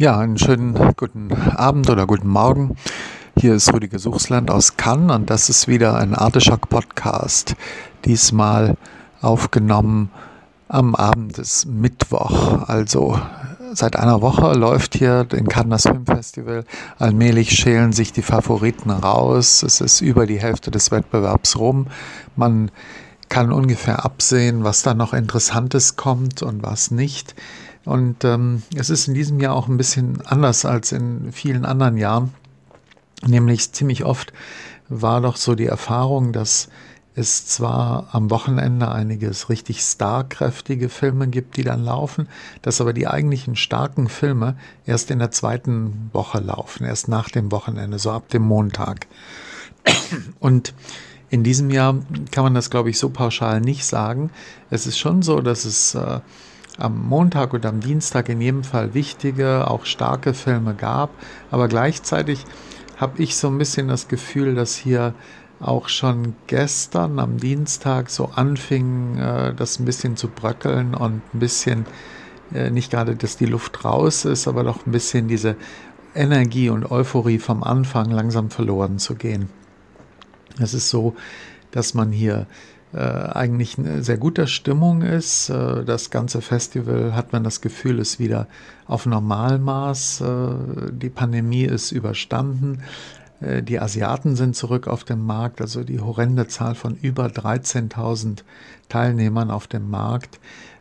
Ja, einen schönen guten Abend oder guten Morgen. Hier ist Rüdiger Suchsland aus Cannes und das ist wieder ein Arteschock-Podcast. Diesmal aufgenommen am Abend des Mittwoch. Also seit einer Woche läuft hier in Cannes das Filmfestival. Allmählich schälen sich die Favoriten raus. Es ist über die Hälfte des Wettbewerbs rum. Man kann ungefähr absehen, was da noch Interessantes kommt und was nicht. Und ähm, es ist in diesem Jahr auch ein bisschen anders als in vielen anderen Jahren. Nämlich ziemlich oft war doch so die Erfahrung, dass es zwar am Wochenende einiges richtig starkräftige Filme gibt, die dann laufen, dass aber die eigentlichen starken Filme erst in der zweiten Woche laufen, erst nach dem Wochenende, so ab dem Montag. Und in diesem Jahr kann man das, glaube ich, so pauschal nicht sagen. Es ist schon so, dass es äh, am Montag und am Dienstag in jedem Fall wichtige, auch starke Filme gab. Aber gleichzeitig habe ich so ein bisschen das Gefühl, dass hier auch schon gestern am Dienstag so anfing, äh, das ein bisschen zu bröckeln und ein bisschen, äh, nicht gerade, dass die Luft raus ist, aber doch ein bisschen diese Energie und Euphorie vom Anfang langsam verloren zu gehen. Es ist so, dass man hier eigentlich eine sehr gute Stimmung ist. Äh, das ganze Festival hat man das Gefühl, ist wieder auf Normalmaß. Äh, die Pandemie ist überstanden. Äh, die Asiaten sind zurück auf dem Markt, also die horrende Zahl von über 13.000 Teilnehmern auf dem Markt.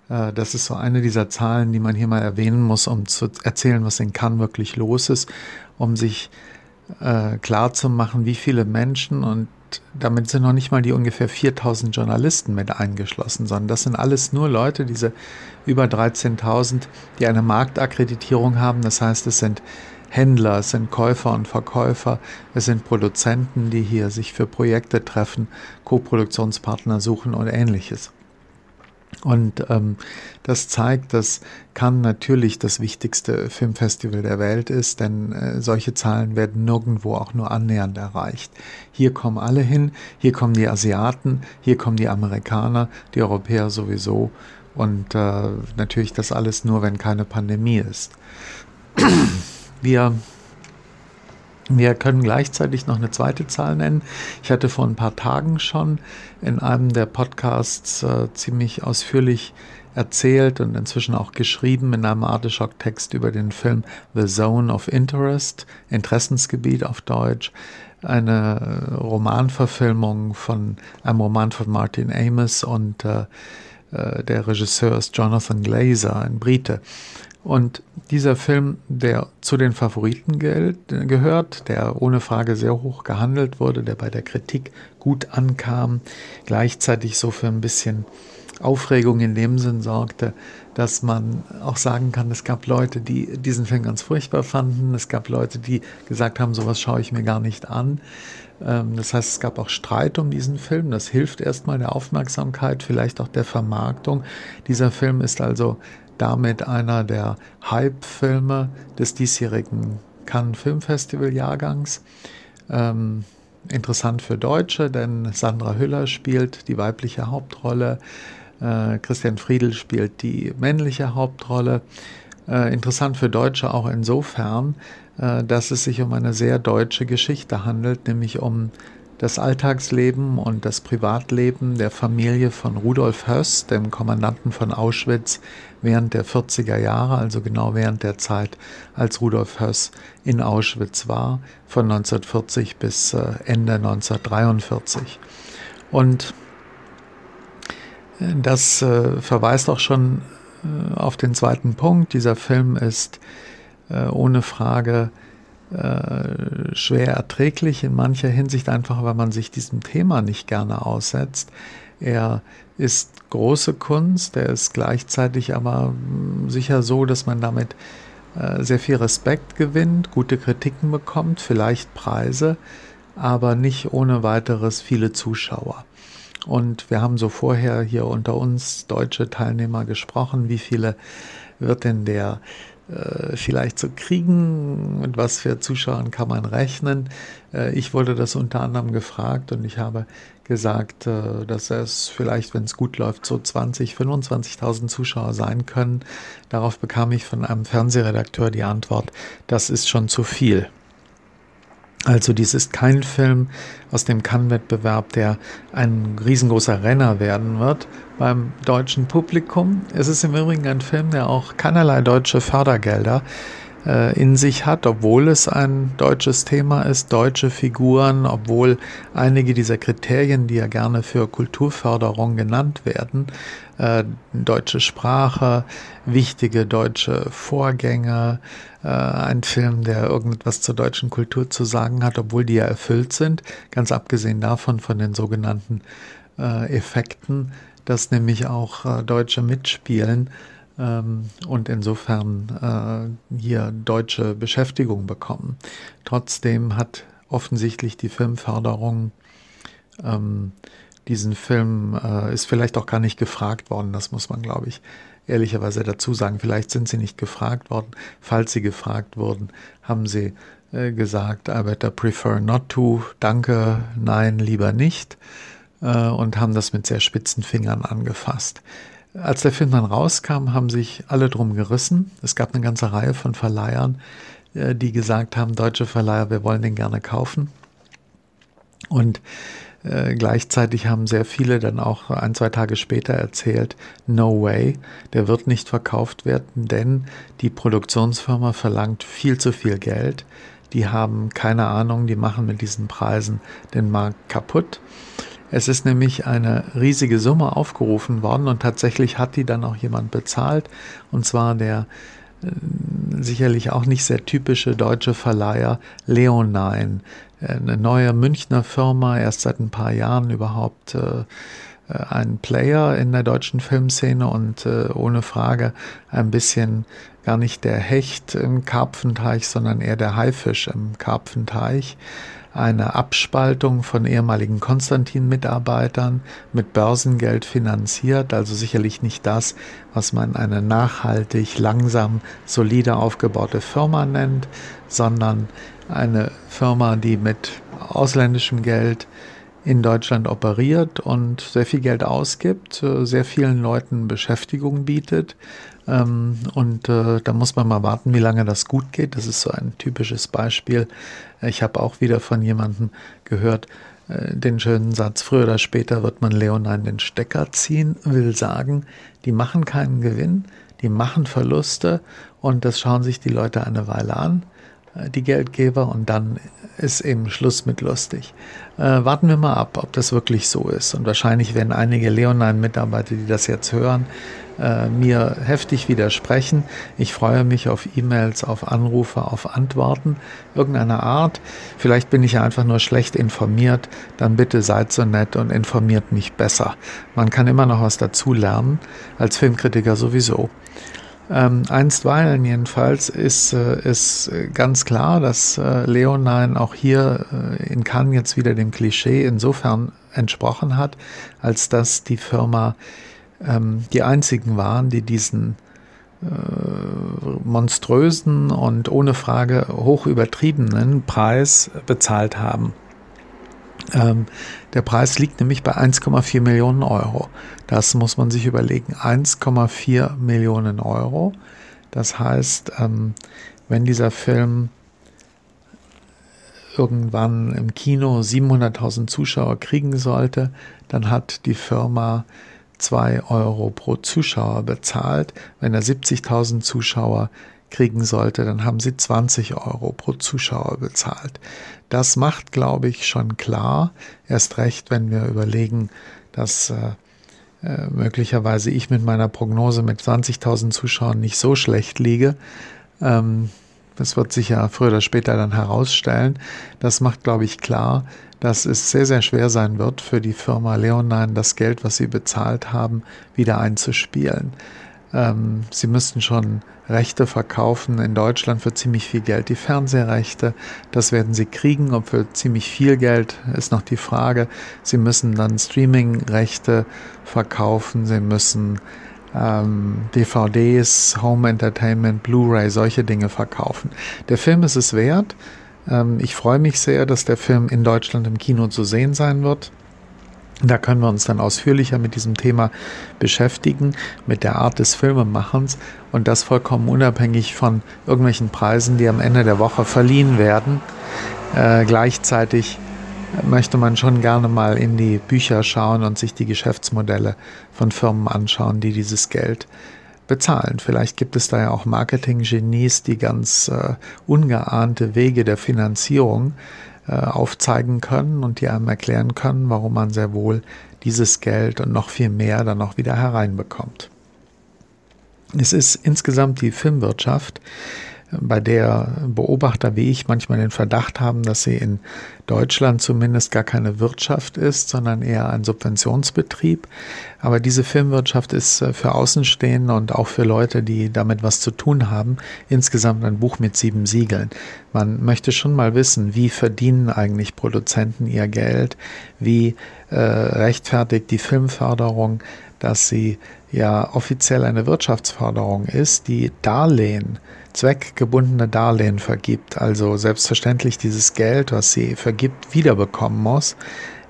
Äh, das ist so eine dieser Zahlen, die man hier mal erwähnen muss, um zu erzählen, was in Cannes wirklich los ist, um sich äh, klar zu machen, wie viele Menschen und damit sind noch nicht mal die ungefähr 4000 Journalisten mit eingeschlossen, sondern das sind alles nur Leute, diese über 13.000, die eine Marktakkreditierung haben. Das heißt, es sind Händler, es sind Käufer und Verkäufer, es sind Produzenten, die hier sich für Projekte treffen, Co-Produktionspartner suchen und ähnliches. Und ähm, das zeigt, dass Cannes natürlich das wichtigste Filmfestival der Welt ist, denn äh, solche Zahlen werden nirgendwo auch nur annähernd erreicht. Hier kommen alle hin, hier kommen die Asiaten, hier kommen die Amerikaner, die Europäer sowieso und äh, natürlich das alles nur, wenn keine Pandemie ist. Wir wir können gleichzeitig noch eine zweite Zahl nennen. Ich hatte vor ein paar Tagen schon in einem der Podcasts äh, ziemlich ausführlich erzählt und inzwischen auch geschrieben in einem Arteschock-Text über den Film The Zone of Interest, Interessensgebiet auf Deutsch, eine Romanverfilmung von einem Roman von Martin Amis und äh, äh der Regisseur ist Jonathan Glazer, ein Brite. Und dieser Film, der zu den Favoriten gehört, der ohne Frage sehr hoch gehandelt wurde, der bei der Kritik gut ankam, gleichzeitig so für ein bisschen Aufregung in dem Sinn sorgte, dass man auch sagen kann, es gab Leute, die diesen Film ganz furchtbar fanden, es gab Leute, die gesagt haben, sowas schaue ich mir gar nicht an. Ähm, das heißt, es gab auch Streit um diesen Film. Das hilft erstmal der Aufmerksamkeit, vielleicht auch der Vermarktung. Dieser Film ist also damit einer der Hype-Filme des diesjährigen Cannes Filmfestival Jahrgangs. Ähm, interessant für Deutsche, denn Sandra Hüller spielt die weibliche Hauptrolle, äh, Christian Friedel spielt die männliche Hauptrolle. Äh, interessant für Deutsche auch insofern, äh, dass es sich um eine sehr deutsche Geschichte handelt, nämlich um das Alltagsleben und das Privatleben der Familie von Rudolf Höss, dem Kommandanten von Auschwitz, während der 40er Jahre, also genau während der Zeit, als Rudolf Höss in Auschwitz war, von 1940 bis äh, Ende 1943. Und äh, das äh, verweist auch schon auf den zweiten Punkt. Dieser Film ist ohne Frage schwer erträglich in mancher Hinsicht, einfach weil man sich diesem Thema nicht gerne aussetzt. Er ist große Kunst, er ist gleichzeitig aber hm, sicher so, dass man damit äh, sehr viel Respekt gewinnt, gute Kritiken bekommt, vielleicht Preise, aber nicht ohne weiteres viele Zuschauer. Und wir haben so vorher hier unter uns deutsche Teilnehmer gesprochen, wie viele wird denn der äh, vielleicht so kriegen? Mit was für Zuschauern kann man rechnen? Äh, ich wurde das unter anderem gefragt und ich habe gesagt, äh, dass es vielleicht, wenn es gut läuft, so 20, 25.000 Zuschauer sein können. Darauf bekam ich von einem Fernsehredakteur die Antwort, das ist schon zu viel. Also dies ist kein Film aus dem Cannes-Wettbewerb, der ein riesengroßer Renner werden wird beim deutschen Publikum. Es ist im Übrigen ein Film, der auch keinerlei deutsche Fördergelder äh, in sich hat, obwohl es ein deutsches Thema ist, deutsche Figuren, obwohl einige dieser Kriterien, die ja gerne für Kulturförderung genannt werden, äh, deutsche Sprache, wichtige deutsche Vorgänge, äh, ein Film, der irgendetwas zur deutschen Kultur zu sagen hat, obwohl die ja erfüllt sind, ganz abgesehen davon von den sogenannten äh, Effekten, dass nämlich auch äh, Deutsche mitspielen und insofern äh, hier deutsche Beschäftigung bekommen. Trotzdem hat offensichtlich die Filmförderung ähm, diesen Film äh, ist vielleicht auch gar nicht gefragt worden, das muss man, glaube ich, ehrlicherweise dazu sagen. Vielleicht sind sie nicht gefragt worden. Falls sie gefragt wurden, haben sie äh, gesagt, I better prefer not to, danke, nein, lieber nicht äh, und haben das mit sehr spitzen Fingern angefasst. Als der Film dann rauskam, haben sich alle drum gerissen. Es gab eine ganze Reihe von Verleihern, äh, die gesagt haben, deutsche Verleiher, wir wollen den gerne kaufen. Und äh, gleichzeitig haben sehr viele dann auch ein, zwei Tage später erzählt, no way, der wird nicht verkauft werden, denn die Produktionsfirma verlangt viel zu viel Geld. Die haben keine Ahnung, die machen mit diesen Preisen den Markt kaputt. Es ist nämlich eine riesige Summe aufgerufen worden und tatsächlich hat die dann auch jemand bezahlt, und zwar der äh, sicherlich auch nicht sehr typische deutsche Verleiher Leonine, eine neue Münchner Firma, erst seit ein paar Jahren überhaupt äh, äh, ein Player in der deutschen Filmszene und äh, ohne Frage ein bisschen gar nicht der Hecht im Karpfenteich, sondern eher der Haifisch im Karpfenteich eine Abspaltung von ehemaligen Konstantin-Mitarbeitern mit Börsengeld finanziert, also sicherlich nicht das, was man eine nachhaltig, langsam, solide aufgebaute Firma nennt, sondern eine Firma, die mit ausländischem Geld in Deutschland operiert und sehr viel Geld ausgibt, äh, sehr vielen Leuten Beschäftigung bietet. Ähm, und äh, da muss man mal warten, wie lange das gut geht. Das ist so ein typisches Beispiel. Ich habe auch wieder von jemandem gehört, äh, den schönen Satz, früher oder später wird man Leonine den Stecker ziehen, will sagen, die machen keinen Gewinn, die machen Verluste und das schauen sich die Leute eine Weile an die Geldgeber und dann ist eben Schluss mit lustig. Äh, warten wir mal ab, ob das wirklich so ist. Und wahrscheinlich werden einige Leonine-Mitarbeiter, die das jetzt hören, äh, mir heftig widersprechen. Ich freue mich auf E-Mails, auf Anrufe, auf Antworten irgendeiner Art. Vielleicht bin ich ja einfach nur schlecht informiert. Dann bitte seid so nett und informiert mich besser. Man kann immer noch was dazu lernen, als Filmkritiker sowieso. Ähm, einstweilen jedenfalls ist es äh, ganz klar, dass äh, Leonine auch hier äh, in Cannes jetzt wieder dem Klischee insofern entsprochen hat, als dass die Firma ähm, die einzigen waren, die diesen äh, monströsen und ohne Frage hoch übertriebenen Preis bezahlt haben. Ähm, der Preis liegt nämlich bei 1,4 Millionen Euro. Das muss man sich überlegen. 1,4 Millionen Euro. Das heißt, ähm, wenn dieser Film irgendwann im Kino 700.000 Zuschauer kriegen sollte, dann hat die Firma 2 Euro pro Zuschauer bezahlt. Wenn er 70.000 Zuschauer kriegen sollte, dann haben sie 20 Euro pro Zuschauer bezahlt. Das macht, glaube ich, schon klar, erst recht, wenn wir überlegen, dass äh, äh möglicherweise ich mit meiner Prognose mit 20.000 Zuschauern nicht so schlecht liege. Ähm, das wird sich ja früher oder später dann herausstellen. Das macht, glaube ich, klar, dass es sehr, sehr schwer sein wird für die Firma Leonine, das Geld, was sie bezahlt haben, wieder einzuspielen. Ähm, sie müssten schon Rechte verkaufen in Deutschland für ziemlich viel Geld, die Fernsehrechte. Das werden sie kriegen, ob für ziemlich viel Geld ist noch die Frage. Sie müssen dann Streaming-Rechte verkaufen, sie müssen ähm, DVDs, Home Entertainment, Blu-ray, solche Dinge verkaufen. Der Film ist es wert. Ähm, ich freue mich sehr, dass der Film in Deutschland im Kino zu sehen sein wird. Da können wir uns dann ausführlicher mit diesem Thema beschäftigen, mit der Art des Filmemachens und das vollkommen unabhängig von irgendwelchen Preisen, die am Ende der Woche verliehen werden. Äh, gleichzeitig möchte man schon gerne mal in die Bücher schauen und sich die Geschäftsmodelle von Firmen anschauen, die dieses Geld bezahlen. Vielleicht gibt es da ja auch Marketing-Genies, die ganz äh, ungeahnte Wege der Finanzierung äh, aufzeigen können und die einem erklären können, warum man sehr wohl dieses Geld und noch viel mehr dann auch wieder hereinbekommt. Es ist insgesamt die Filmwirtschaft, bei der Beobachter wie ich manchmal den Verdacht haben, dass sie in Deutschland zumindest gar keine Wirtschaft ist, sondern eher ein Subventionsbetrieb. Aber diese Filmwirtschaft ist äh, für Außenstehende und auch für Leute, die damit was zu tun haben, insgesamt ein Buch mit sieben Siegeln. Man möchte schon mal wissen, wie verdienen eigentlich Produzenten ihr Geld, wie äh, rechtfertigt die Filmförderung, dass sie ja offiziell eine Wirtschaftsförderung ist, die Darlehen zweckgebundene Darlehen vergibt, also selbstverständlich dieses Geld, was sie vergibt, wiederbekommen muss,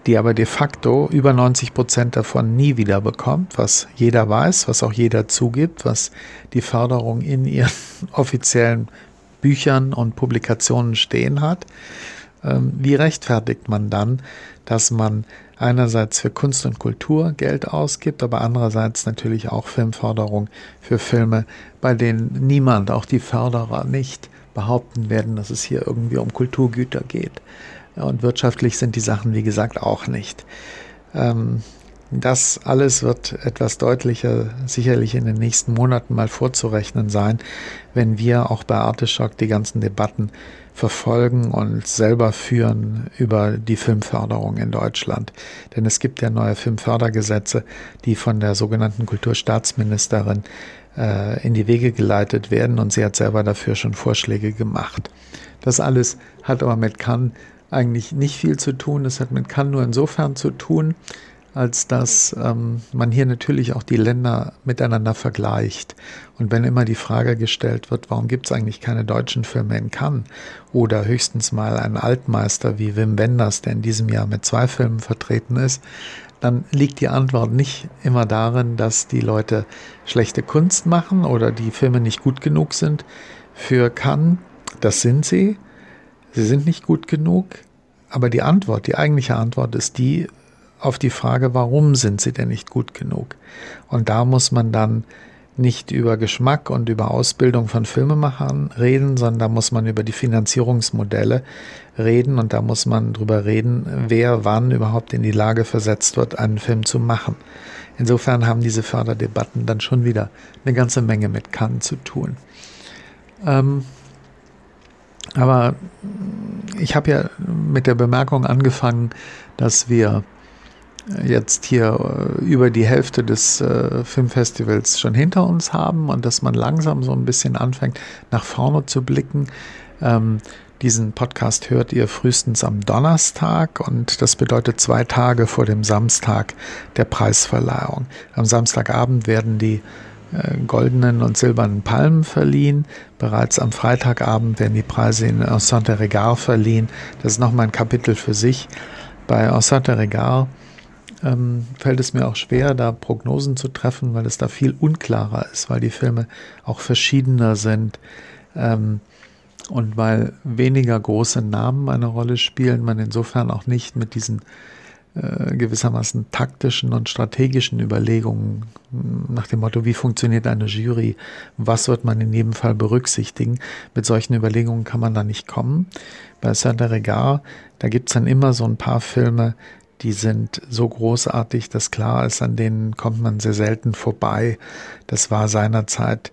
die aber de facto über 90 Prozent davon nie wiederbekommt, was jeder weiß, was auch jeder zugibt, was die Förderung in ihren offiziellen Büchern und Publikationen stehen hat. Ähm, wie rechtfertigt man dann, dass man einerseits für Kunst und Kultur Geld ausgibt, aber andererseits natürlich auch Filmförderung für Filme, bei denen niemand, auch die Förderer, nicht behaupten werden, dass es hier irgendwie um Kulturgüter geht. Und wirtschaftlich sind die Sachen, wie gesagt, auch nicht. Ähm, das alles wird etwas deutlicher sicherlich in den nächsten Monaten mal vorzurechnen sein, wenn wir auch bei Arteschock die ganzen Debatten verfolgen und selber führen über die Filmförderung in Deutschland. Denn es gibt ja neue Filmfördergesetze, die von der sogenannten Kulturstaatsministerin äh, in die Wege geleitet werden und sie hat selber dafür schon Vorschläge gemacht. Das alles hat aber mit Cannes eigentlich nicht viel zu tun. Es hat mit Cannes nur insofern zu tun, als dass ähm, man hier natürlich auch die Länder miteinander vergleicht. Und wenn immer die Frage gestellt wird, warum gibt es eigentlich keine deutschen Filme in Cannes oder höchstens mal einen Altmeister wie Wim Wenders, der in diesem Jahr mit zwei Filmen vertreten ist, dann liegt die Antwort nicht immer darin, dass die Leute schlechte Kunst machen oder die Filme nicht gut genug sind für Cannes. Das sind sie. Sie sind nicht gut genug. Aber die Antwort, die eigentliche Antwort ist die, auf die Frage, warum sind sie denn nicht gut genug? Und da muss man dann nicht über Geschmack und über Ausbildung von Filmemachern reden, sondern da muss man über die Finanzierungsmodelle reden und da muss man drüber reden, wer wann überhaupt in die Lage versetzt wird, einen Film zu machen. Insofern haben diese Förderdebatten dann schon wieder eine ganze Menge mit Cannes zu tun. Ähm, aber ich habe ja mit der Bemerkung angefangen, dass wir jetzt hier äh, über die Hälfte des äh, Filmfestivals schon hinter uns haben und dass man langsam so ein bisschen anfängt, nach vorne zu blicken. Ähm, diesen Podcast hört ihr frühestens am Donnerstag und das bedeutet zwei Tage vor dem Samstag der Preisverleihung. Am Samstagabend werden die äh, goldenen und silbernen Palmen verliehen. Bereits am Freitagabend werden die Preise in Enceinte Regard verliehen. Das ist nochmal ein Kapitel für sich. Bei Enceinte Regard ähm, fällt es mir auch schwer, da Prognosen zu treffen, weil es da viel unklarer ist, weil die Filme auch verschiedener sind ähm, und weil weniger große Namen eine Rolle spielen, man insofern auch nicht mit diesen äh, gewissermaßen taktischen und strategischen Überlegungen nach dem Motto, wie funktioniert eine Jury, was wird man in jedem Fall berücksichtigen. Mit solchen Überlegungen kann man da nicht kommen. Bei Saint Regard, da gibt es dann immer so ein paar Filme, die sind so großartig, dass klar ist, an denen kommt man sehr selten vorbei. Das war seinerzeit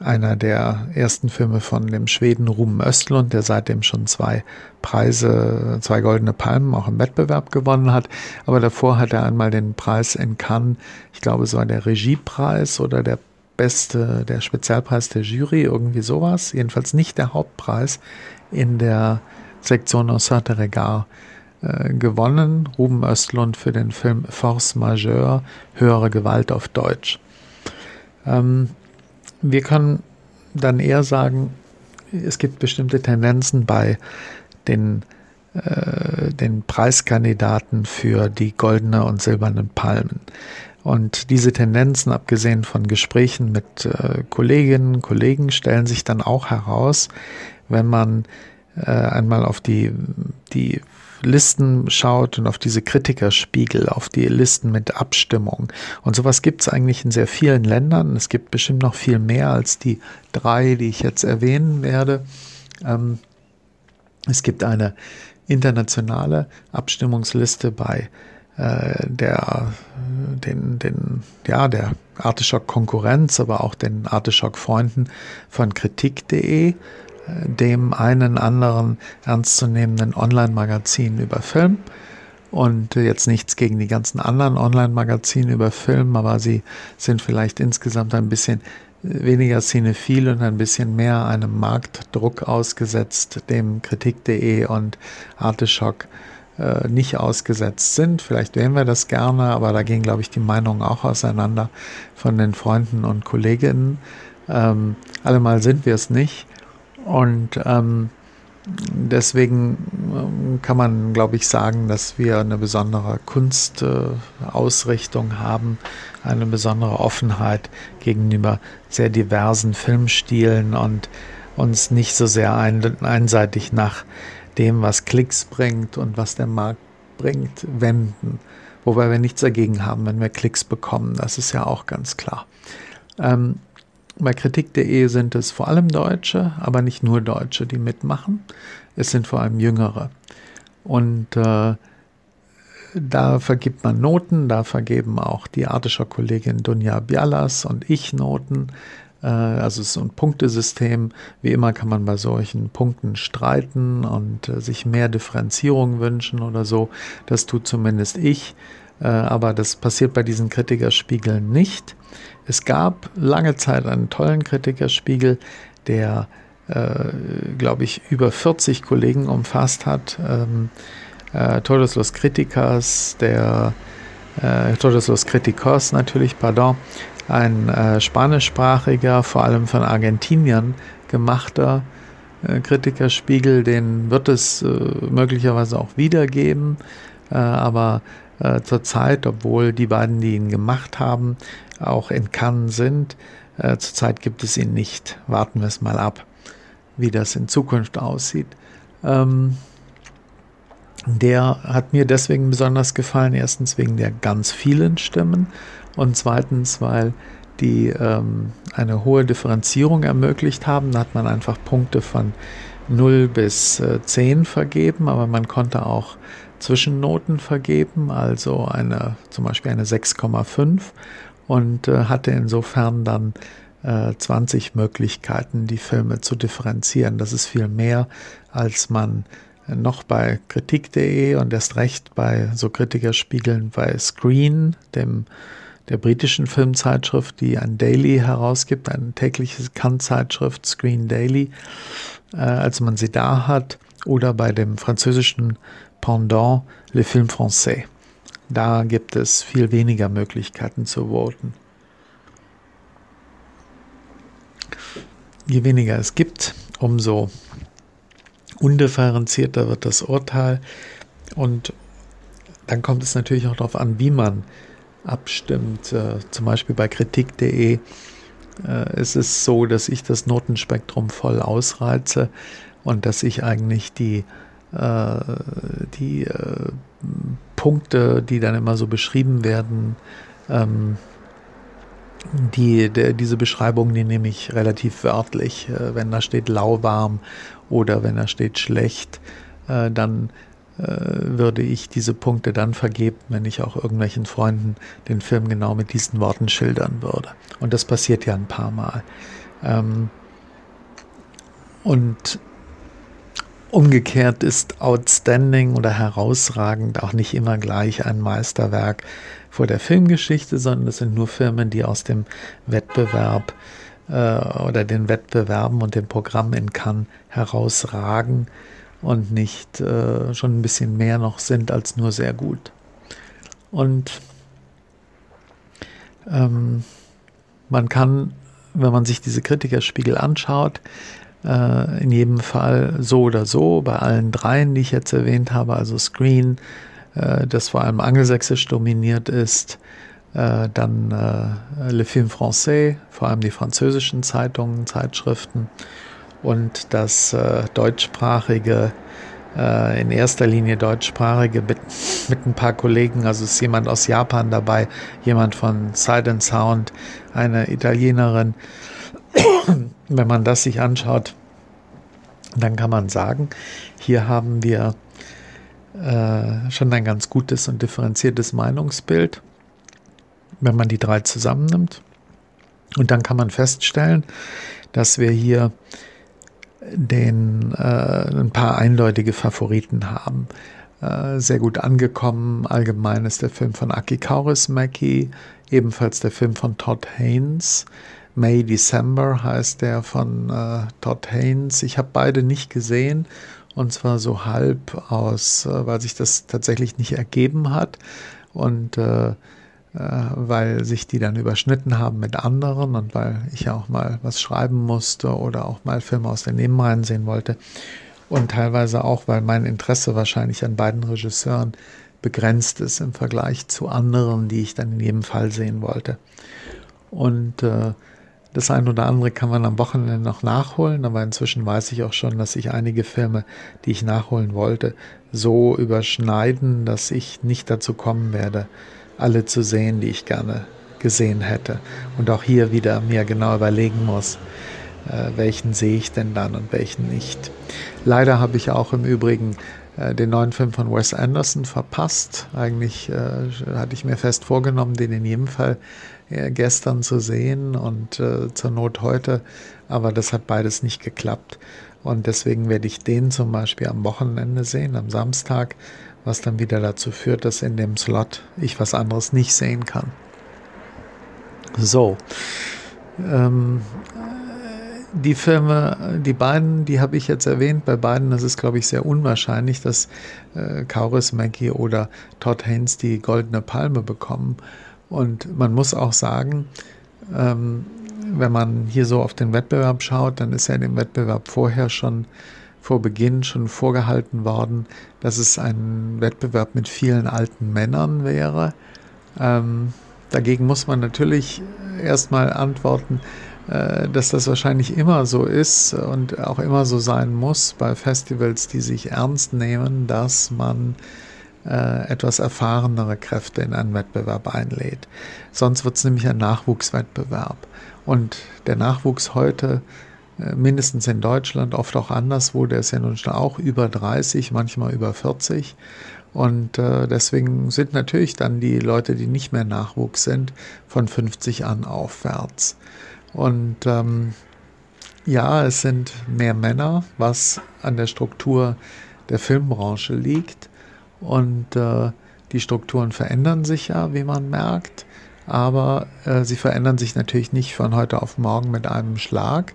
einer der ersten Filme von dem Schweden Ruben Östlund, der seitdem schon zwei Preise, zwei goldene Palmen auch im Wettbewerb gewonnen hat. Aber davor hat er einmal den Preis in Cannes, ich glaube, es war der Regiepreis oder der beste, der Spezialpreis der Jury, irgendwie sowas. Jedenfalls nicht der Hauptpreis in der Sektion Enceinte Regard äh, gewonnen, Ruben Östlund für den Film Force Majeure, höhere Gewalt auf Deutsch. Ähm, wir können dann eher sagen, es gibt bestimmte Tendenzen bei den, äh, den Preiskandidaten für die goldene und silbernen Palmen. Und diese Tendenzen, abgesehen von Gesprächen mit äh, Kolleginnen und Kollegen, stellen sich dann auch heraus, wenn man äh, einmal auf die, die Listen schaut und auf diese Kritikerspiegel, auf die Listen mit Abstimmung. Und sowas gibt es eigentlich in sehr vielen Ländern. Es gibt bestimmt noch viel mehr als die drei, die ich jetzt erwähnen werde. Ähm, es gibt eine internationale Abstimmungsliste bei äh, der, den, den, ja, der Artischock Konkurrenz, aber auch den Artischock Freunden von kritik.de dem einen anderen ernstzunehmenden Online-Magazin über Film. Und jetzt nichts gegen die ganzen anderen Online-Magazine über Film, aber sie sind vielleicht insgesamt ein bisschen weniger cinephil und ein bisschen mehr einem Marktdruck ausgesetzt, dem Kritik.de und Artischock äh, nicht ausgesetzt sind. Vielleicht wären wir das gerne, aber da gehen, glaube ich, die Meinungen auch auseinander von den Freunden und Kolleginnen. Ähm, allemal sind wir es nicht. Und ähm, deswegen ähm, kann man, glaube ich, sagen, dass wir eine besondere Kunstausrichtung äh, haben, eine besondere Offenheit gegenüber sehr diversen Filmstilen und uns nicht so sehr ein, einseitig nach dem, was Klicks bringt und was der Markt bringt, wenden. Wobei wir nichts dagegen haben, wenn wir Klicks bekommen. Das ist ja auch ganz klar. Ähm, bei kritik.de sind es vor allem Deutsche, aber nicht nur Deutsche, die mitmachen. Es sind vor allem Jüngere. Und äh, da vergibt man Noten, da vergeben auch die artischer Kollegin Dunja Bialas und ich Noten. Äh, also es ist so ein Punktesystem. Wie immer kann man bei solchen Punkten streiten und äh, sich mehr Differenzierung wünschen oder so. Das tut zumindest ich. Äh, aber das passiert bei diesen Kritikerspiegeln nicht. Es gab lange Zeit einen tollen Kritikerspiegel, der, äh, glaube ich, über 40 Kollegen umfasst hat. Ähm, äh, Todos los der äh, Todos los Criticos natürlich, pardon, ein äh, spanischsprachiger, vor allem von Argentiniern gemachter äh, Kritikerspiegel, den wird es äh, möglicherweise auch wiedergeben, aber äh, zurzeit, obwohl die beiden, die ihn gemacht haben, auch in Cannes sind. Äh, zurzeit gibt es ihn nicht. Warten wir es mal ab, wie das in Zukunft aussieht. Ähm, der hat mir deswegen besonders gefallen. Erstens wegen der ganz vielen Stimmen und zweitens, weil die ähm, eine hohe Differenzierung ermöglicht haben. Da hat man einfach Punkte von 0 bis äh, 10 vergeben, aber man konnte auch Zwischennoten vergeben, also eine, zum Beispiel eine 6,5 und äh, hatte insofern dann äh, 20 Möglichkeiten, die Filme zu differenzieren. Das ist viel mehr, als man noch bei kritik.de und erst recht bei so Kritikerspiegeln bei Screen, dem der britischen Filmzeitschrift, die ein Daily herausgibt, eine tägliche Kann-Zeitschrift Screen Daily, äh, als man sie da hat, oder bei dem französischen Pendant Le Film Français. Da gibt es viel weniger Möglichkeiten zu voten. Je weniger es gibt, umso undifferenzierter wird das Urteil. Und dann kommt es natürlich auch darauf an, wie man abstimmt. Äh, zum Beispiel bei kritik.de äh, ist es so, dass ich das Notenspektrum voll ausreize und dass ich eigentlich die die äh, Punkte, die dann immer so beschrieben werden, ähm, die, der, diese Beschreibung, die nehme ich relativ wörtlich. Äh, wenn da steht lauwarm oder wenn da steht schlecht, äh, dann äh, würde ich diese Punkte dann vergeben, wenn ich auch irgendwelchen Freunden den Film genau mit diesen Worten schildern würde. Und das passiert ja ein paar Mal. Ähm, und Umgekehrt ist outstanding oder herausragend auch nicht immer gleich ein Meisterwerk vor der Filmgeschichte, sondern es sind nur Filme, die aus dem Wettbewerb äh, oder den Wettbewerben und dem Programm in Cannes herausragen und nicht äh, schon ein bisschen mehr noch sind als nur sehr gut. Und ähm, man kann, wenn man sich diese Kritikerspiegel anschaut, äh, in jedem Fall so oder so, bei allen dreien, die ich jetzt erwähnt habe, also Screen, äh, das vor allem angelsächsisch dominiert ist, äh, dann äh, Le Film Français, vor allem die französischen Zeitungen, Zeitschriften und das äh, deutschsprachige in erster Linie deutschsprachige mit, mit ein paar Kollegen. Also ist jemand aus Japan dabei, jemand von Sight and Sound, eine Italienerin. Wenn man das sich anschaut, dann kann man sagen, hier haben wir äh, schon ein ganz gutes und differenziertes Meinungsbild, wenn man die drei zusammennimmt. Und dann kann man feststellen, dass wir hier den, äh, ein paar eindeutige Favoriten haben. Äh, sehr gut angekommen. Allgemein ist der Film von Aki Kaurismäki, ebenfalls der Film von Todd Haynes. May December heißt der von äh, Todd Haynes. Ich habe beide nicht gesehen und zwar so halb aus, äh, weil sich das tatsächlich nicht ergeben hat und äh, äh, weil sich die dann überschnitten haben mit anderen und weil ich ja auch mal was schreiben musste oder auch mal Filme aus den Nebenreihen sehen wollte. Und teilweise auch, weil mein Interesse wahrscheinlich an beiden Regisseuren begrenzt ist im Vergleich zu anderen, die ich dann in jedem Fall sehen wollte. Und äh, das eine oder andere kann man am Wochenende noch nachholen, aber inzwischen weiß ich auch schon, dass sich einige Filme, die ich nachholen wollte, so überschneiden, dass ich nicht dazu kommen werde, alle zu sehen, die ich gerne gesehen hätte. Und auch hier wieder mir genau überlegen muss, äh, welchen sehe ich denn dann und welchen nicht. Leider habe ich auch im Übrigen äh, den neuen Film von Wes Anderson verpasst. Eigentlich äh, hatte ich mir fest vorgenommen, den in jedem Fall gestern zu sehen und äh, zur Not heute, aber das hat beides nicht geklappt. Und deswegen werde ich den zum Beispiel am Wochenende sehen, am Samstag was dann wieder dazu führt, dass in dem Slot ich was anderes nicht sehen kann. So. Ähm, die Filme, die beiden, die habe ich jetzt erwähnt. Bei beiden ist es, glaube ich, sehr unwahrscheinlich, dass äh, Kauris Mackie oder Todd Haynes die goldene Palme bekommen. Und man muss auch sagen, ähm, wenn man hier so auf den Wettbewerb schaut, dann ist ja in dem Wettbewerb vorher schon vor Beginn schon vorgehalten worden, dass es ein Wettbewerb mit vielen alten Männern wäre. Ähm, dagegen muss man natürlich erstmal antworten, äh, dass das wahrscheinlich immer so ist und auch immer so sein muss bei Festivals, die sich ernst nehmen, dass man äh, etwas erfahrenere Kräfte in einen Wettbewerb einlädt. Sonst wird es nämlich ein Nachwuchswettbewerb. Und der Nachwuchs heute äh, mindestens in Deutschland, oft auch anderswo, der ist ja nun schon auch über 30, manchmal über 40. Und äh, deswegen sind natürlich dann die Leute, die nicht mehr Nachwuchs sind, von 50 an aufwärts. Und ähm, ja, es sind mehr Männer, was an der Struktur der Filmbranche liegt. Und äh, die Strukturen verändern sich ja, wie man merkt. Aber äh, sie verändern sich natürlich nicht von heute auf morgen mit einem Schlag.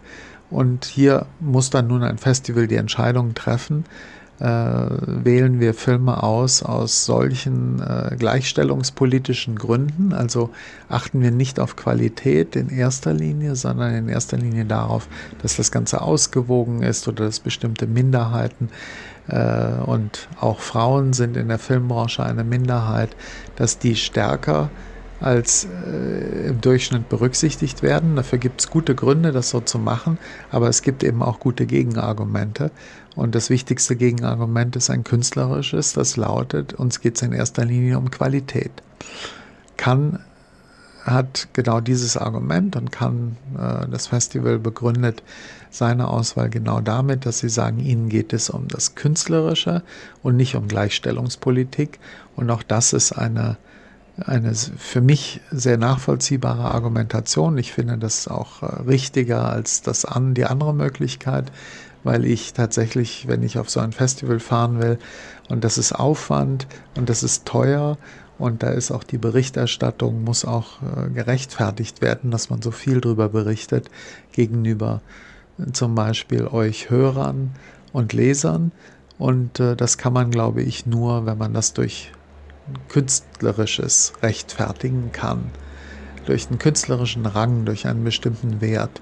Und hier muss dann nun ein Festival die Entscheidung treffen, äh, wählen wir Filme aus aus solchen äh, gleichstellungspolitischen Gründen. Also achten wir nicht auf Qualität in erster Linie, sondern in erster Linie darauf, dass das Ganze ausgewogen ist oder dass bestimmte Minderheiten und auch Frauen sind in der Filmbranche eine Minderheit, dass die stärker als äh, im Durchschnitt berücksichtigt werden. Dafür gibt es gute Gründe, das so zu machen, aber es gibt eben auch gute Gegenargumente. Und das wichtigste Gegenargument ist ein künstlerisches, das lautet, uns geht es in erster Linie um Qualität. Kann hat genau dieses Argument und kann äh, das Festival begründet seine Auswahl genau damit, dass sie sagen, ihnen geht es um das Künstlerische und nicht um Gleichstellungspolitik. Und auch das ist eine eine für mich sehr nachvollziehbare Argumentation. Ich finde das auch äh, richtiger als das an, die andere Möglichkeit, weil ich tatsächlich, wenn ich auf so ein Festival fahren will, und das ist Aufwand und das ist teuer und da ist auch die Berichterstattung, muss auch äh, gerechtfertigt werden, dass man so viel darüber berichtet gegenüber äh, zum Beispiel euch Hörern und Lesern. Und das kann man, glaube ich, nur, wenn man das durch Künstlerisches rechtfertigen kann. durch einen künstlerischen Rang, durch einen bestimmten Wert,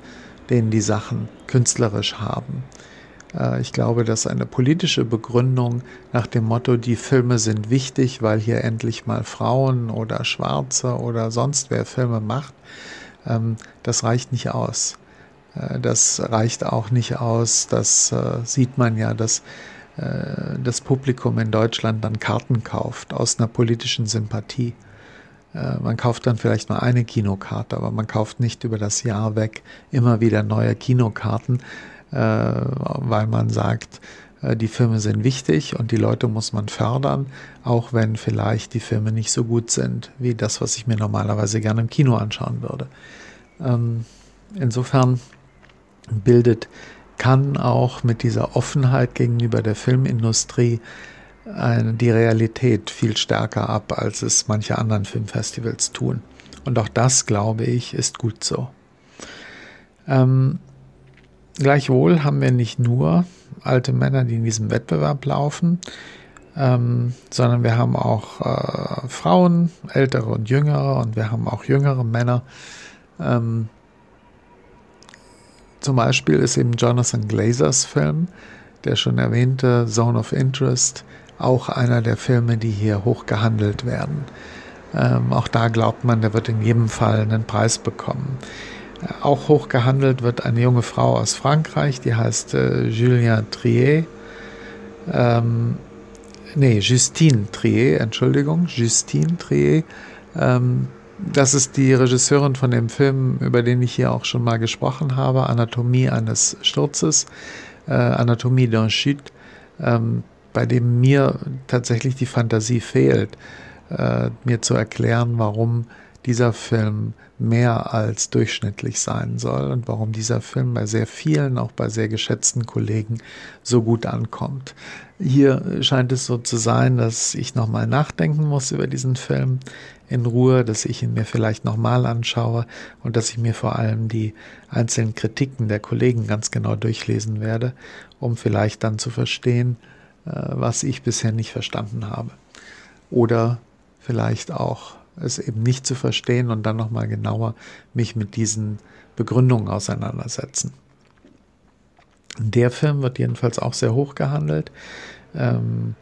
den die Sachen künstlerisch haben. Äh, ich glaube, dass eine politische Begründung nach dem Motto, die Filme sind wichtig, weil hier endlich mal Frauen oder Schwarze oder sonst wer Filme macht, ähm, das reicht nicht aus. Äh, das reicht auch nicht aus. Das äh, sieht man ja, dass das Publikum in Deutschland dann Karten kauft aus einer politischen Sympathie. Man kauft dann vielleicht mal eine Kinokarte, aber man kauft nicht über das Jahr weg immer wieder neue Kinokarten, weil man sagt, äh, die Filme sind wichtig und die Leute muss man fördern, auch wenn vielleicht die Filme nicht so gut sind wie das, was ich mir normalerweise gerne im Kino anschauen würde. Ähm, insofern bildet kann auch mit dieser Offenheit gegenüber der Filmindustrie die Realität viel stärker ab, als es manche anderen Filmfestivals tun. Und auch das, glaube ich, ist gut so. Ähm, Gleichwohl haben wir nicht nur alte Männer, die in diesem Wettbewerb laufen, ähm, sondern wir haben auch äh, Frauen, ältere und jüngere, und wir haben auch jüngere Männer. Ähm, zum Beispiel ist eben Jonathan Glazers Film, der schon erwähnte Zone of Interest, auch einer der Filme, die hier hoch gehandelt werden. Ähm, auch da glaubt man, der wird in jedem Fall einen Preis bekommen. Auch hoch gehandelt wird eine junge Frau aus Frankreich, die heißt äh, Julien Trier. Ähm, nee, Justine Trier, Entschuldigung, Justine Trier. Ähm, das ist die Regisseurin von dem Film, über den ich hier auch schon mal gesprochen habe, Anatomie eines Sturzes, äh, Anatomie d'un chute, ähm, bei dem mir tatsächlich die Fantasie fehlt, äh, mir zu erklären, warum dieser Film mehr als durchschnittlich sein soll und warum dieser Film bei sehr vielen, auch bei sehr geschätzten Kollegen so gut ankommt. Hier scheint es so zu sein, dass ich nochmal nachdenken muss über diesen Film in Ruhe, dass ich ihn mir vielleicht nochmal anschaue und dass ich mir vor allem die einzelnen Kritiken der Kollegen ganz genau durchlesen werde, um vielleicht dann zu verstehen, äh, was ich bisher nicht verstanden habe. Oder vielleicht auch es eben nicht zu verstehen und dann nochmal genauer mich mit diesen Begründungen auseinandersetzen. Der Film wird jedenfalls auch sehr hoch gehandelt. Ähm,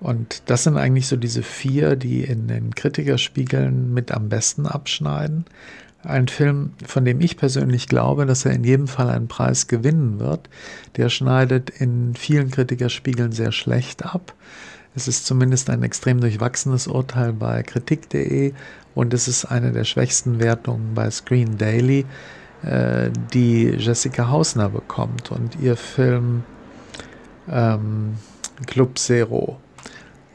und das sind eigentlich so diese vier, die in den Kritikerspiegeln mit am besten abschneiden. Ein Film, von dem ich persönlich glaube, dass er in jedem Fall einen Preis gewinnen wird, der schneidet in vielen Kritikerspiegeln sehr schlecht ab. Es ist zumindest ein extrem durchwachsenes Urteil bei kritik.de und es ist eine der schwächsten Wertungen bei Screen Daily, äh, die Jessica Hausner bekommt und ihr Film ähm, Club Zero.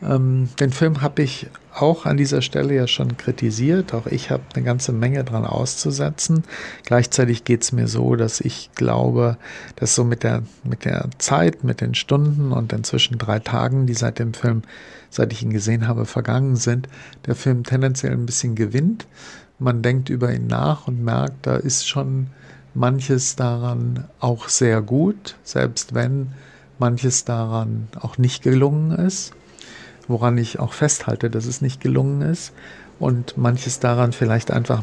Ähm, den Film habe ich auch an dieser Stelle ja schon kritisiert. Auch ich habe eine ganze Menge dran auszusetzen. Gleichzeitig geht es mir so, dass ich glaube, dass so mit der, mit der Zeit, mit den Stunden und inzwischen drei Tagen, die seit dem Film, seit ich ihn gesehen habe, vergangen sind, der Film tendenziell ein bisschen gewinnt. Man denkt über ihn nach und merkt, da ist schon manches daran auch sehr gut, selbst wenn manches daran auch nicht gelungen ist woran ich auch festhalte, dass es nicht gelungen ist und manches daran vielleicht einfach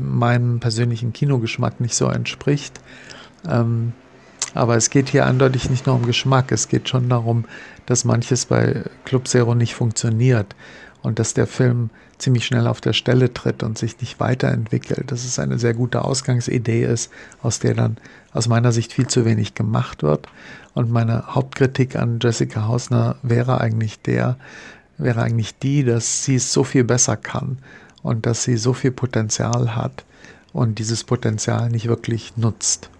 meinem persönlichen Kinogeschmack nicht so entspricht. Ähm, aber es geht hier eindeutig nicht nur um Geschmack, es geht schon darum, dass manches bei Club Zero nicht funktioniert und dass der Film ziemlich schnell auf der Stelle tritt und sich nicht weiterentwickelt. Dass es eine sehr gute Ausgangsidee ist, aus der dann aus meiner Sicht viel zu wenig gemacht wird. Und meine Hauptkritik an Jessica Hausner wäre eigentlich der, wäre eigentlich die, dass sie es so viel besser kann und dass sie so viel Potenzial hat und dieses Potenzial nicht wirklich nutzt.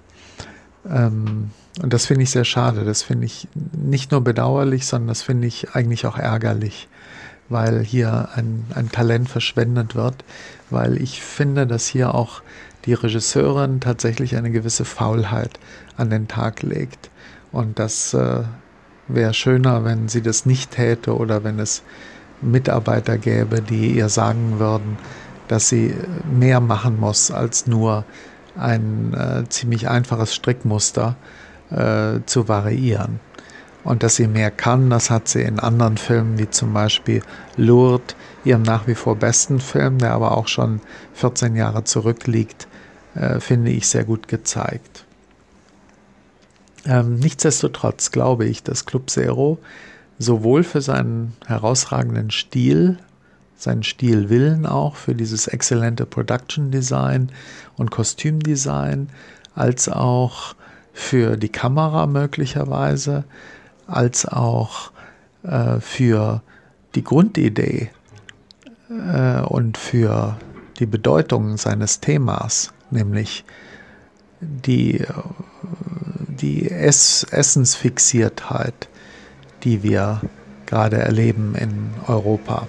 Ähm, und das finde ich sehr schade. Das finde ich nicht nur bedauerlich, sondern das finde ich eigentlich auch ärgerlich weil hier ein, ein Talent verschwendet wird, weil ich finde, dass hier auch die Regisseurin tatsächlich eine gewisse Faulheit an den Tag legt. Und das äh, wäre schöner, wenn sie das nicht täte oder wenn es Mitarbeiter gäbe, die ihr sagen würden, dass sie mehr machen muss als nur ein äh, ziemlich einfaches Strickmuster äh, zu variieren. Und dass sie mehr kann, das hat sie in anderen Filmen, wie zum Beispiel Lourdes, ihrem nach wie vor besten Film, der aber auch schon 14 Jahre zurückliegt, äh, finde ich sehr gut gezeigt. Ähm, nichtsdestotrotz glaube ich, dass Club Zero sowohl für seinen herausragenden Stil, seinen Stilwillen auch, für dieses exzellente Production Design und Kostümdesign, als auch für die Kamera möglicherweise, als auch äh, für die Grundidee äh, und für die Bedeutung seines Themas, nämlich die, die Ess Essensfixiertheit, die wir gerade erleben in Europa,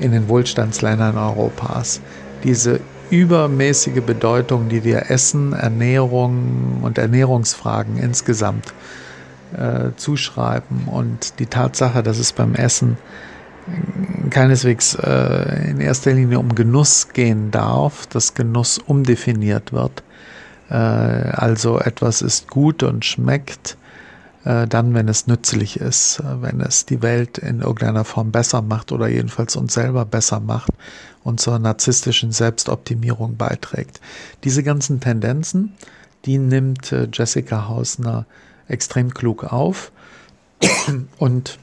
in den Wohlstandsländern Europas. Diese übermäßige Bedeutung, die wir Essen, Ernährung und Ernährungsfragen insgesamt äh, zuschreiben und die Tatsache, dass es beim Essen keineswegs äh, in erster Linie um Genuss gehen darf, dass Genuss umdefiniert wird. Äh, also etwas ist gut und schmeckt äh, dann, wenn es nützlich ist, äh, wenn es die Welt in irgendeiner Form besser macht oder jedenfalls uns selber besser macht und zur narzisstischen Selbstoptimierung beiträgt. Diese ganzen Tendenzen, die nimmt äh, Jessica Hausner extrem klug auf und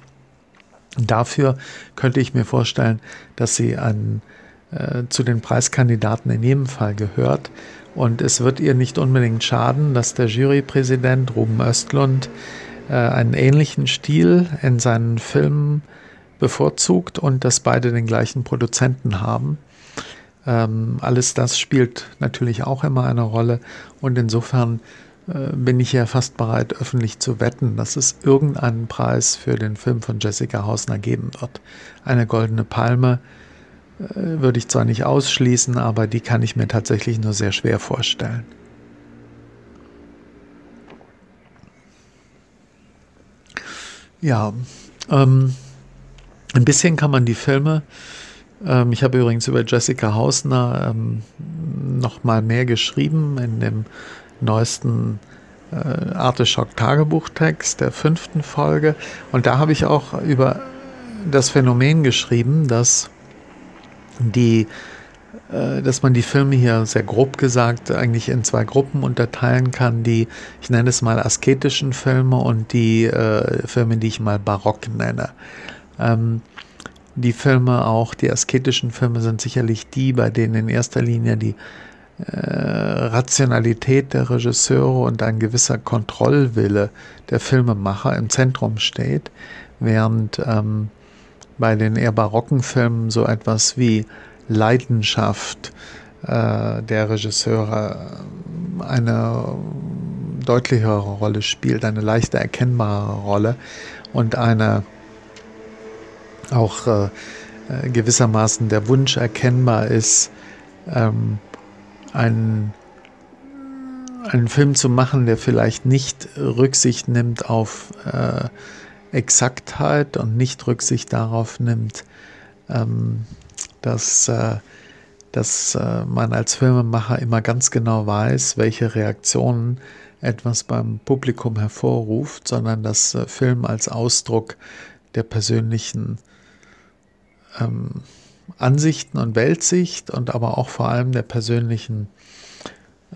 Dafür könnte ich mir vorstellen, dass sie an, äh, zu den Preiskandidaten in jedem Fall gehört. Und es wird ihr nicht unbedingt schaden, dass der Jurypräsident Ruben Östlund äh, einen ähnlichen Stil in seinen Filmen bevorzugt und dass beide den gleichen Produzenten haben. Ähm, alles das spielt natürlich auch immer eine Rolle und insofern bin ich ja fast bereit, öffentlich zu wetten, dass es irgendeinen Preis für den Film von Jessica Hausner geben wird. Eine goldene Palme äh, würde ich zwar nicht ausschließen, aber die kann ich mir tatsächlich nur sehr schwer vorstellen. Ja, ähm, ein bisschen kann man die Filme, ähm, ich habe übrigens über Jessica Hausner ähm, noch mal mehr geschrieben in dem neuesten äh, Arteschock-Tagebuchtext der fünften Folge. Und da habe ich auch über das Phänomen geschrieben, dass die äh, dass man die Filme hier sehr grob gesagt eigentlich in zwei Gruppen unterteilen kann, die, ich nenne es mal asketischen Filme und die äh, Filme, die ich mal barock nenne. Ähm, die Filme auch, die asketischen Filme sind sicherlich die, bei denen in erster Linie die Rationalität der Regisseure und ein gewisser Kontrollwille der Filmemacher im Zentrum steht, während ähm, bei den eher barocken Filmen so etwas wie Leidenschaft äh, der Regisseure eine deutlichere Rolle spielt, eine leichter erkennbare Rolle und eine auch äh, äh gewissermaßen der Wunsch erkennbar ist, ähm, einen, einen Film zu machen, der vielleicht nicht Rücksicht nimmt auf äh, Exaktheit und nicht Rücksicht darauf nimmt, ähm, dass, äh, dass äh, man als Filmemacher immer ganz genau weiß, welche Reaktionen etwas beim Publikum hervorruft, sondern dass äh, Film als Ausdruck der persönlichen ähm, Ansichten und Weltsicht und aber auch vor allem der persönlichen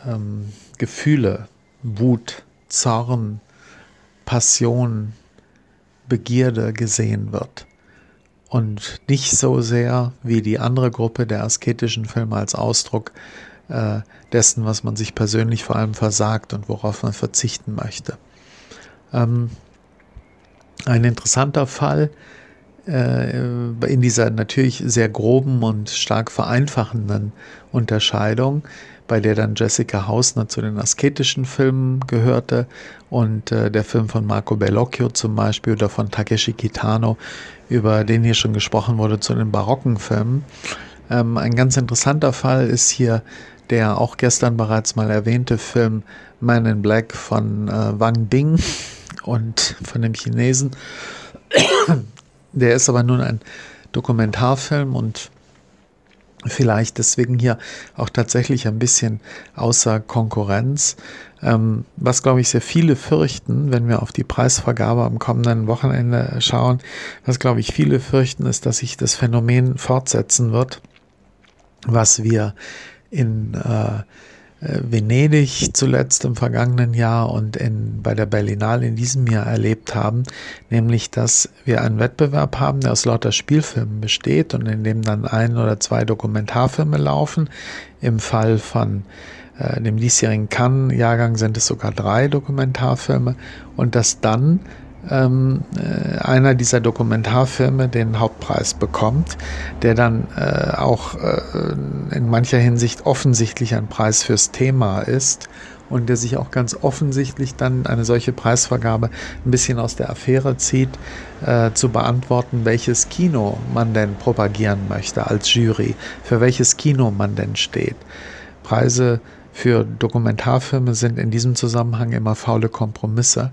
ähm, Gefühle, Wut, Zorn, Passion, Begierde gesehen wird. Und nicht so sehr wie die andere Gruppe der asketischen Filme als Ausdruck äh, dessen, was man sich persönlich vor allem versagt und worauf man verzichten möchte. Ähm, ein interessanter Fall in dieser natürlich sehr groben und stark vereinfachenden Unterscheidung, bei der dann Jessica Hausner zu den asketischen Filmen gehörte und äh, der Film von Marco Bellocchio zum Beispiel oder von Takeshi Kitano, über den hier schon gesprochen wurde, zu den barocken Filmen. Ähm, ein ganz interessanter Fall ist hier der auch gestern bereits mal erwähnte Film Man in Black von äh, Wang Bing und von dem Chinesen. Der ist aber nun ein Dokumentarfilm und Vielleicht deswegen hier auch tatsächlich ein bisschen außer Konkurrenz. Ähm, was, glaube ich, sehr viele fürchten, wenn wir auf die Preisvergabe am kommenden Wochenende schauen, was, glaube ich, viele fürchten, ist, dass sich das Phänomen fortsetzen wird, was wir in äh, Venedig zuletzt im vergangenen Jahr und in, bei der Berlinale in diesem Jahr erlebt haben, nämlich dass wir einen Wettbewerb haben, der aus lauter Spielfilmen besteht und in dem dann ein oder zwei Dokumentarfilme laufen. Im Fall von äh, dem diesjährigen Cannes-Jahrgang sind es sogar drei Dokumentarfilme und dass dann ähm, äh, einer dieser Dokumentarfilme den Hauptpreis bekommt, der dann äh, auch äh, in mancher Hinsicht offensichtlich ein Preis fürs Thema ist und der sich auch ganz offensichtlich dann eine solche Preisvergabe ein bisschen aus der Affäre zieht, äh, zu beantworten, welches Kino man denn propagieren möchte als Jury, für welches Kino man denn steht. Preise für Dokumentarfilme sind in diesem Zusammenhang immer faule Kompromisse.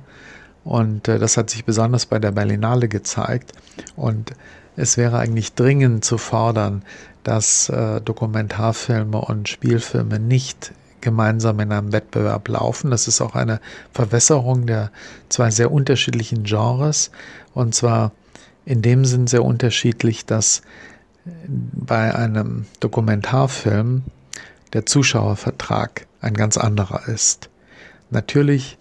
Und äh, das hat sich besonders bei der Berlinale gezeigt. Und es wäre eigentlich dringend zu fordern, dass äh, Dokumentarfilme und Spielfilme nicht gemeinsam in einem Wettbewerb laufen. Das ist auch eine Verwässerung der zwei sehr unterschiedlichen Genres. Und zwar in dem Sinn sehr unterschiedlich, dass bei einem Dokumentarfilm der Zuschauervertrag ein ganz anderer ist. Natürlich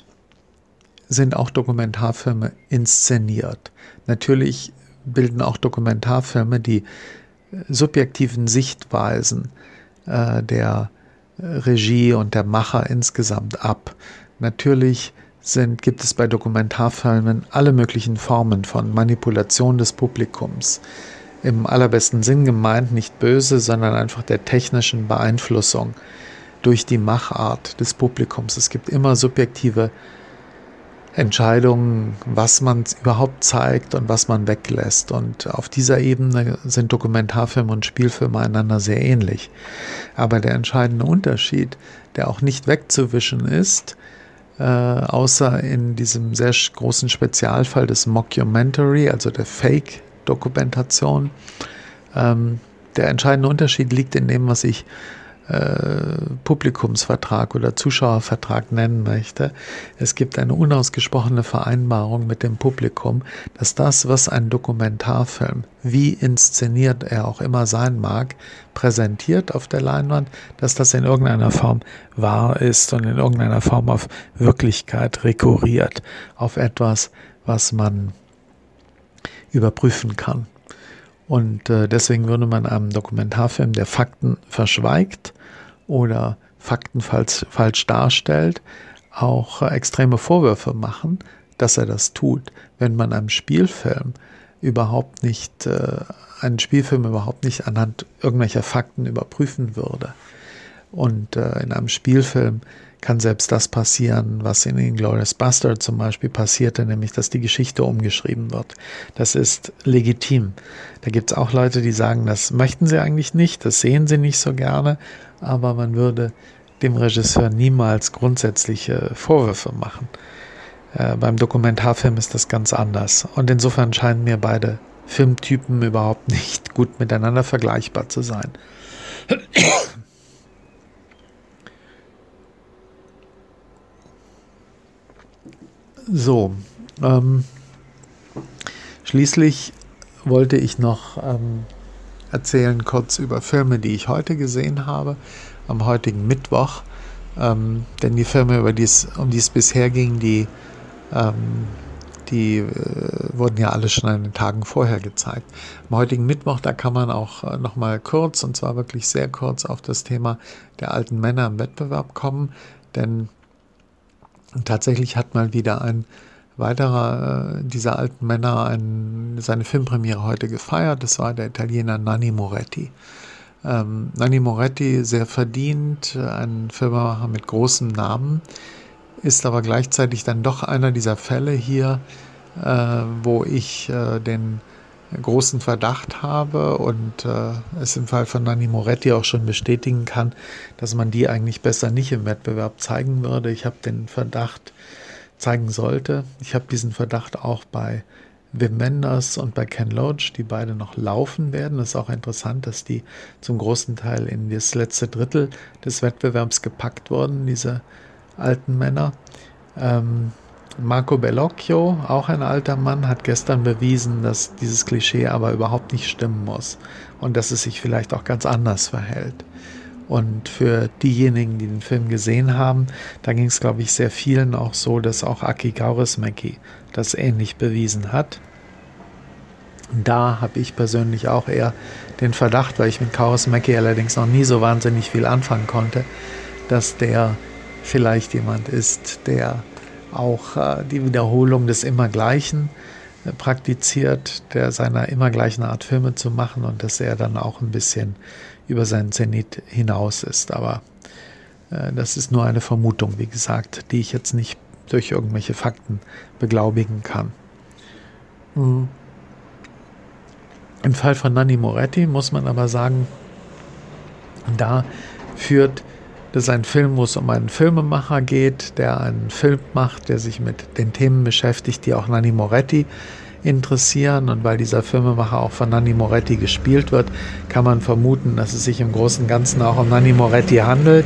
sind auch Dokumentarfilme inszeniert. Natürlich bilden auch Dokumentarfilme die äh, subjektiven Sichtweisen äh, der äh, Regie und der Macher insgesamt ab. Natürlich sind, gibt es bei Dokumentarfilmen alle möglichen Formen von Manipulation des Publikums. Im allerbesten Sinn gemeint, nicht böse, sondern einfach der technischen Beeinflussung durch die Machart des Publikums. Es gibt immer subjektive Entscheidungen, was man überhaupt zeigt und was man weglässt. Und auf dieser Ebene sind Dokumentarfilme und Spielfilme einander sehr ähnlich. Aber der entscheidende Unterschied, der auch nicht wegzuwischen ist, äh, außer in diesem sehr großen Spezialfall des Mockumentary, also der Fake-Dokumentation, ähm, der entscheidende Unterschied liegt in dem, was ich Publikumsvertrag oder Zuschauervertrag nennen möchte. Es gibt eine unausgesprochene Vereinbarung mit dem Publikum, dass das, was ein Dokumentarfilm, wie inszeniert er auch immer sein mag, präsentiert auf der Leinwand, dass das in irgendeiner Form wahr ist und in irgendeiner Form auf Wirklichkeit rekurriert, auf etwas, was man überprüfen kann. Und äh, deswegen würde man einem Dokumentarfilm, der Fakten verschweigt oder Fakten falsch, falsch darstellt, auch äh, extreme Vorwürfe machen, dass er das tut. Wenn man einem Spielfilm überhaupt nicht, äh, einen Spielfilm überhaupt nicht anhand irgendwelcher Fakten überprüfen würde. Und äh, in einem Spielfilm kann selbst das passieren, was in Inglourious Bastard zum Beispiel passierte, nämlich dass die Geschichte umgeschrieben wird. Das ist legitim. Da gibt es auch Leute, die sagen, das möchten sie eigentlich nicht, das sehen sie nicht so gerne, aber man würde dem Regisseur niemals grundsätzliche Vorwürfe machen. Äh, beim Dokumentarfilm ist das ganz anders. Und insofern scheinen mir beide Filmtypen überhaupt nicht gut miteinander vergleichbar zu sein. So, ähm, schließlich wollte ich noch ähm, erzählen kurz über Filme, die ich heute gesehen habe, am heutigen Mittwoch. Ähm, denn die Filme, über die's, um die es bisher ging, die, ähm, die äh, wurden ja alle schon an den Tagen vorher gezeigt. Am heutigen Mittwoch, da kann man auch äh, noch mal kurz, und zwar wirklich sehr kurz, auf das Thema der alten Männer im Wettbewerb kommen. Denn und tatsächlich hat mal wieder ein weiterer äh, dieser alten Männer ein, seine Filmpremiere heute gefeiert. Das war der Italiener Nanni Moretti. Ähm, Nanni Moretti, sehr verdient, ein Filmemacher mit großem Namen, ist aber gleichzeitig dann doch einer dieser Fälle hier, äh, wo ich äh, den großen Verdacht habe und äh, es im Fall von Nanni Moretti auch schon bestätigen kann, dass man die eigentlich besser nicht im Wettbewerb zeigen würde. Ich habe den Verdacht zeigen sollte. Ich habe diesen Verdacht auch bei Wim Wenders und bei Ken Loach, die beide noch laufen werden. Es ist auch interessant, dass die zum großen Teil in das letzte Drittel des Wettbewerbs gepackt wurden, diese alten Männer. Ähm, Marco Bellocchio, auch ein alter Mann, hat gestern bewiesen, dass dieses Klischee aber überhaupt nicht stimmen muss und dass es sich vielleicht auch ganz anders verhält. Und für diejenigen, die den Film gesehen haben, da ging es, glaube ich, sehr vielen auch so, dass auch Aki Kaurismäki das ähnlich bewiesen hat. Da habe ich persönlich auch eher den Verdacht, weil ich mit Kaurismäki allerdings noch nie so wahnsinnig viel anfangen konnte, dass der vielleicht jemand ist, der auch äh, die Wiederholung des Immergleichen äh, praktiziert, der seiner immer gleichen Art Filme zu machen und dass er dann auch ein bisschen über seinen Zenit hinaus ist. Aber äh, das ist nur eine Vermutung, wie gesagt, die ich jetzt nicht durch irgendwelche Fakten beglaubigen kann. Mhm. Im Fall von Nanni Moretti muss man aber sagen, da führt das ein Film, wo es um einen Filmemacher geht, der einen Film macht, der sich mit den Themen beschäftigt, die auch Nanni Moretti interessieren. Und weil dieser Filmemacher auch von Nanni Moretti gespielt wird, kann man vermuten, dass es sich im Großen und Ganzen auch um Nanni Moretti handelt.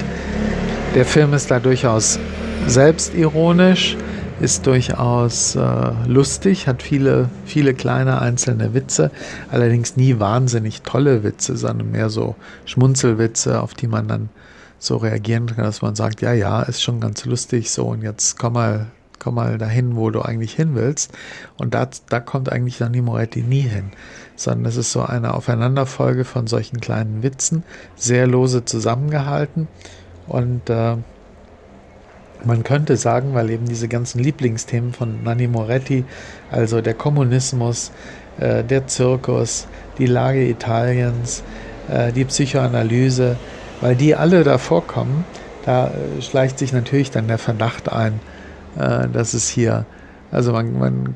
Der Film ist da durchaus selbstironisch, ist durchaus äh, lustig, hat viele, viele kleine einzelne Witze, allerdings nie wahnsinnig tolle Witze, sondern mehr so Schmunzelwitze, auf die man dann so reagieren kann, dass man sagt, ja, ja, ist schon ganz lustig so und jetzt komm mal, komm mal dahin, wo du eigentlich hin willst. Und da, da kommt eigentlich dann die Moretti nie hin, sondern es ist so eine Aufeinanderfolge von solchen kleinen Witzen, sehr lose zusammengehalten und äh, man könnte sagen, weil eben diese ganzen Lieblingsthemen von Nanni Moretti, also der Kommunismus, äh, der Zirkus, die Lage Italiens, äh, die Psychoanalyse, weil die alle da vorkommen, da äh, schleicht sich natürlich dann der Verdacht ein, äh, dass es hier, also man, man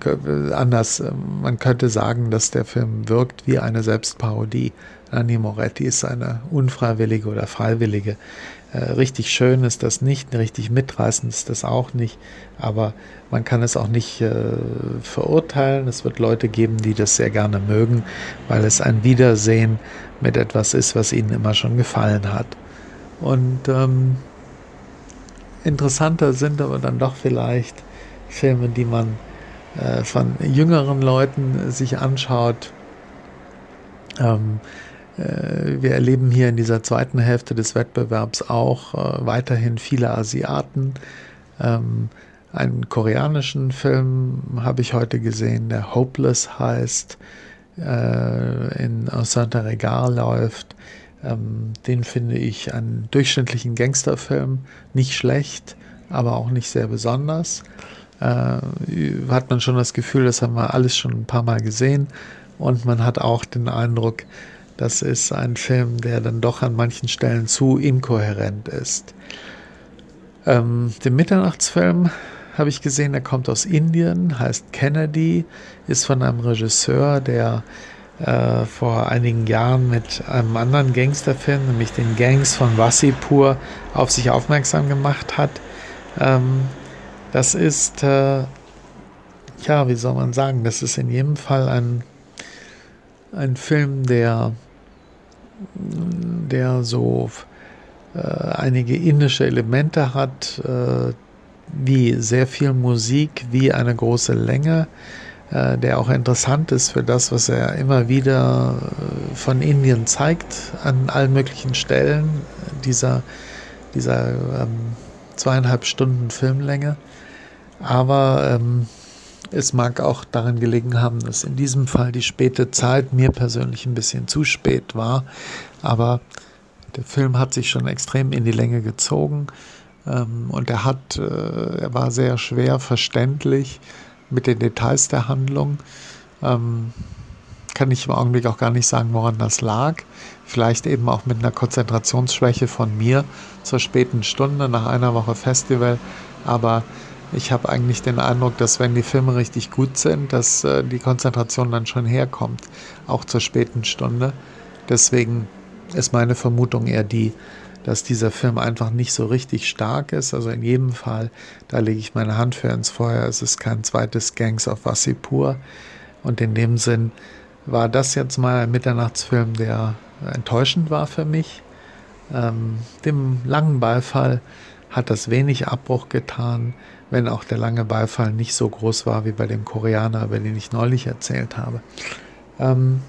anders, äh, man könnte sagen, dass der Film wirkt wie eine Selbstparodie. Nanni Moretti ist eine unfreiwillige oder freiwillige. Richtig schön ist das nicht, richtig mitreißend ist das auch nicht, aber man kann es auch nicht verurteilen. Es wird Leute geben, die das sehr gerne mögen, weil es ein Wiedersehen mit etwas ist, was ihnen immer schon gefallen hat. Und ähm, interessanter sind aber dann doch vielleicht Filme, die man äh, von jüngeren Leuten sich anschaut. Ähm, äh, wir erleben hier in dieser zweiten Hälfte des Wettbewerbs auch äh, weiterhin viele Asiaten. Ähm, einen koreanischen Film habe ich heute gesehen, der Hopeless heißt, äh, in Santa Regal läuft. Ähm, den finde ich einen durchschnittlichen Gangsterfilm nicht schlecht, aber auch nicht sehr besonders. Äh, hat man schon das Gefühl, das haben wir alles schon ein paar Mal gesehen. Und man hat auch den Eindruck, das ist ein Film, der dann doch an manchen Stellen zu inkohärent ist. Ähm, den Mitternachtsfilm habe ich gesehen, der kommt aus Indien, heißt Kennedy, ist von einem Regisseur, der äh, vor einigen Jahren mit einem anderen Gangsterfilm, nämlich den Gangs von Wassipur, auf sich aufmerksam gemacht hat. Ähm, das ist, äh, ja, wie soll man sagen, das ist in jedem Fall ein, ein Film, der, der so äh, einige indische Elemente hat, äh, wie sehr viel Musik, wie eine große Länge, äh, der auch interessant ist für das, was er immer wieder äh, von Indien zeigt, an allen möglichen Stellen dieser, dieser ähm, zweieinhalb Stunden Filmlänge. Aber ähm, es mag auch daran gelegen haben, dass in diesem Fall die späte Zeit mir persönlich ein bisschen zu spät war. Aber der Film hat sich schon extrem in die Länge gezogen ähm, und er hat, äh, er war sehr schwer verständlich mit den Details der Handlung. Ähm, kann ich im Augenblick auch gar nicht sagen, woran das lag. Vielleicht eben auch mit einer Konzentrationsschwäche von mir zur späten Stunde nach einer Woche Festival. Aber ich habe eigentlich den Eindruck, dass wenn die Filme richtig gut sind, dass äh, die Konzentration dann schon herkommt, auch zur späten Stunde. Deswegen ist meine Vermutung eher die, dass dieser Film einfach nicht so richtig stark ist. Also in jedem Fall, da lege ich meine Hand für ins Feuer. Es ist kein zweites Gangs of Wassipur. Und in dem Sinn war das jetzt mal ein Mitternachtsfilm, der enttäuschend war für mich. Ähm, dem langen Beifall hat das wenig Abbruch getan, wenn auch der lange Beifall nicht so groß war wie bei dem Koreaner, über den ich neulich erzählt habe. Ähm,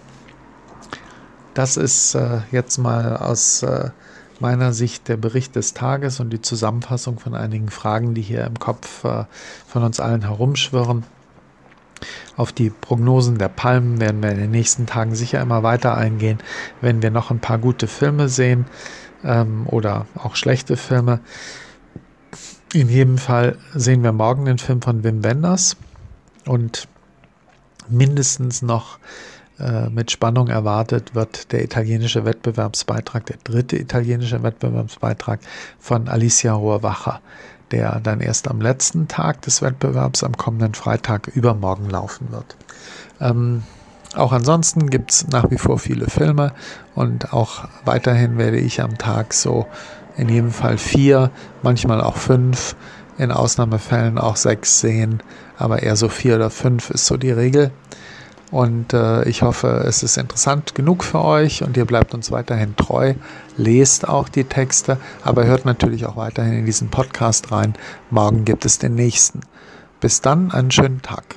das ist äh, jetzt mal aus äh, meiner Sicht der Bericht des Tages und die Zusammenfassung von einigen Fragen, die hier im Kopf äh, von uns allen herumschwirren. Auf die Prognosen der Palmen werden wir in den nächsten Tagen sicher immer weiter eingehen, wenn wir noch ein paar gute Filme sehen ähm, oder auch schlechte Filme. In jedem Fall sehen wir morgen den Film von Wim Wenders und mindestens noch äh, mit Spannung erwartet wird der italienische Wettbewerbsbeitrag, der dritte italienische Wettbewerbsbeitrag von Alicia Rohrwacher der dann erst am letzten Tag des Wettbewerbs, am kommenden Freitag übermorgen laufen wird. Ähm, auch ansonsten gibt es nach wie vor viele Filme und auch weiterhin werde ich am Tag so in jedem Fall vier, manchmal auch fünf, in Ausnahmefällen auch sechs sehen, aber eher so vier oder fünf ist so die Regel. Und äh, ich hoffe, es ist interessant genug für euch und ihr bleibt uns weiterhin treu. Lest auch die Texte, aber hört natürlich auch weiterhin in diesen Podcast rein. Morgen gibt es den nächsten. Bis dann, einen schönen Tag.